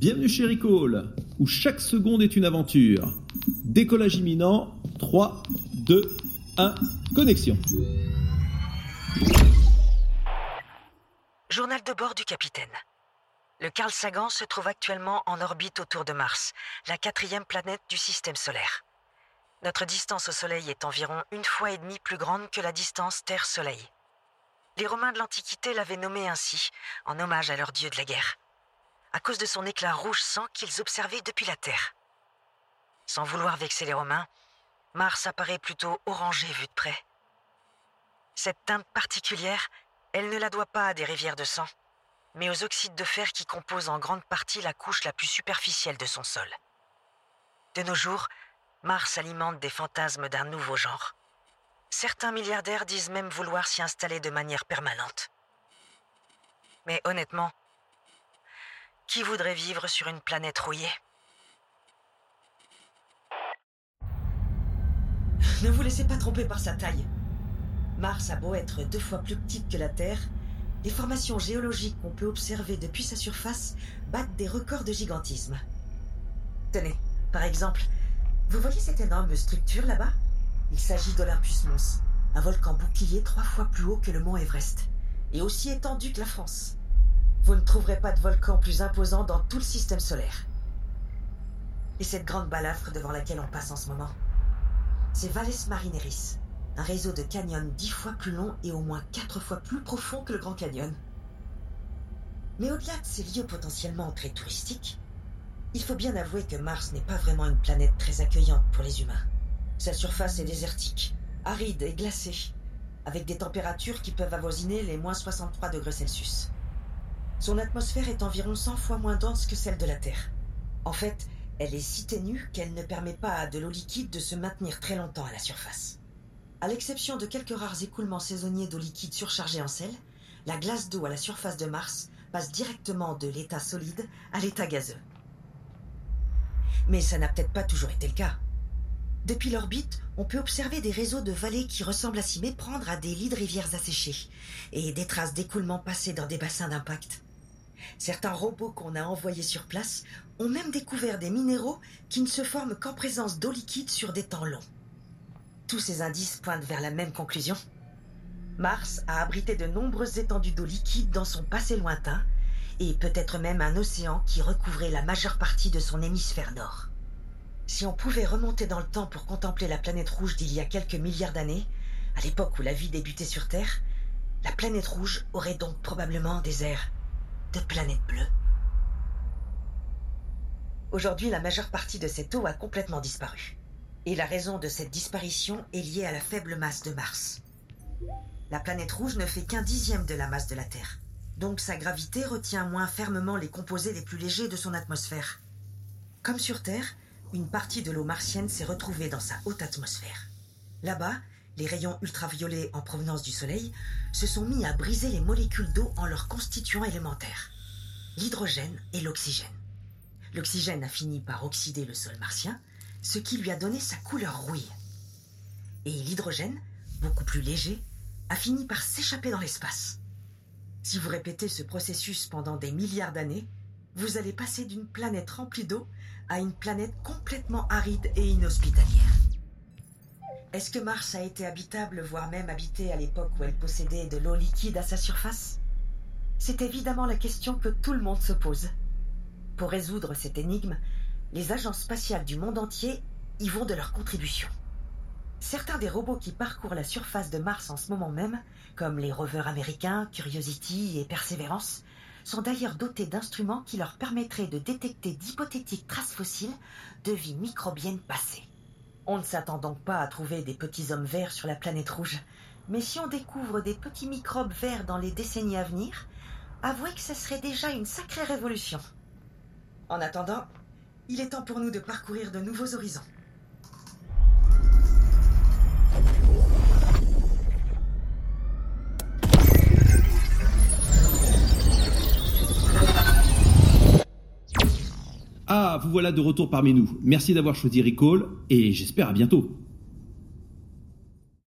Bienvenue chez Recall, où chaque seconde est une aventure. Décollage imminent, 3, 2, 1, connexion. Journal de bord du capitaine. Le Carl Sagan se trouve actuellement en orbite autour de Mars, la quatrième planète du système solaire. Notre distance au Soleil est environ une fois et demie plus grande que la distance Terre-Soleil. Les Romains de l'Antiquité l'avaient nommé ainsi, en hommage à leur dieu de la guerre, à cause de son éclat rouge sang qu'ils observaient depuis la Terre. Sans vouloir vexer les Romains, Mars apparaît plutôt orangé vu de près. Cette teinte particulière, elle ne la doit pas à des rivières de sang, mais aux oxydes de fer qui composent en grande partie la couche la plus superficielle de son sol. De nos jours, Mars alimente des fantasmes d'un nouveau genre. Certains milliardaires disent même vouloir s'y installer de manière permanente. Mais honnêtement, qui voudrait vivre sur une planète rouillée Ne vous laissez pas tromper par sa taille. Mars a beau être deux fois plus petite que la Terre, les formations géologiques qu'on peut observer depuis sa surface battent des records de gigantisme. Tenez, par exemple, vous voyez cette énorme structure là-bas? Il s'agit d'Olympus Mons, un volcan bouclier trois fois plus haut que le mont Everest, et aussi étendu que la France. Vous ne trouverez pas de volcan plus imposant dans tout le système solaire. Et cette grande balafre devant laquelle on passe en ce moment C'est Valles Marineris, un réseau de canyons dix fois plus long et au moins quatre fois plus profond que le Grand Canyon. Mais au-delà de ces lieux potentiellement très touristiques, il faut bien avouer que Mars n'est pas vraiment une planète très accueillante pour les humains. Sa surface est désertique, aride et glacée, avec des températures qui peuvent avoisiner les moins 63 degrés Celsius. Son atmosphère est environ 100 fois moins dense que celle de la Terre. En fait, elle est si ténue qu'elle ne permet pas à de l'eau liquide de se maintenir très longtemps à la surface. À l'exception de quelques rares écoulements saisonniers d'eau liquide surchargée en sel, la glace d'eau à la surface de Mars passe directement de l'état solide à l'état gazeux. Mais ça n'a peut-être pas toujours été le cas. Depuis l'orbite, on peut observer des réseaux de vallées qui ressemblent à s'y méprendre à des lits de rivières asséchées et des traces d'écoulement passées dans des bassins d'impact. Certains robots qu'on a envoyés sur place ont même découvert des minéraux qui ne se forment qu'en présence d'eau liquide sur des temps longs. Tous ces indices pointent vers la même conclusion. Mars a abrité de nombreuses étendues d'eau liquide dans son passé lointain et peut-être même un océan qui recouvrait la majeure partie de son hémisphère nord. Si on pouvait remonter dans le temps pour contempler la planète rouge d'il y a quelques milliards d'années, à l'époque où la vie débutait sur Terre, la planète rouge aurait donc probablement des airs de planète bleue. Aujourd'hui, la majeure partie de cette eau a complètement disparu. Et la raison de cette disparition est liée à la faible masse de Mars. La planète rouge ne fait qu'un dixième de la masse de la Terre donc sa gravité retient moins fermement les composés les plus légers de son atmosphère. Comme sur Terre, une partie de l'eau martienne s'est retrouvée dans sa haute atmosphère. Là-bas, les rayons ultraviolets en provenance du Soleil se sont mis à briser les molécules d'eau en leurs constituants élémentaires, l'hydrogène et l'oxygène. L'oxygène a fini par oxyder le sol martien, ce qui lui a donné sa couleur rouille. Et l'hydrogène, beaucoup plus léger, a fini par s'échapper dans l'espace. Si vous répétez ce processus pendant des milliards d'années, vous allez passer d'une planète remplie d'eau à une planète complètement aride et inhospitalière. Est-ce que Mars a été habitable, voire même habité à l'époque où elle possédait de l'eau liquide à sa surface? C'est évidemment la question que tout le monde se pose. Pour résoudre cette énigme, les agences spatiales du monde entier y vont de leur contribution. Certains des robots qui parcourent la surface de Mars en ce moment même, comme les rovers américains Curiosity et Perseverance, sont d'ailleurs dotés d'instruments qui leur permettraient de détecter d'hypothétiques traces fossiles de vie microbienne passée. On ne s'attend donc pas à trouver des petits hommes verts sur la planète rouge, mais si on découvre des petits microbes verts dans les décennies à venir, avouez que ce serait déjà une sacrée révolution. En attendant, il est temps pour nous de parcourir de nouveaux horizons. Ah, vous voilà de retour parmi nous. Merci d'avoir choisi Recall et j'espère à bientôt.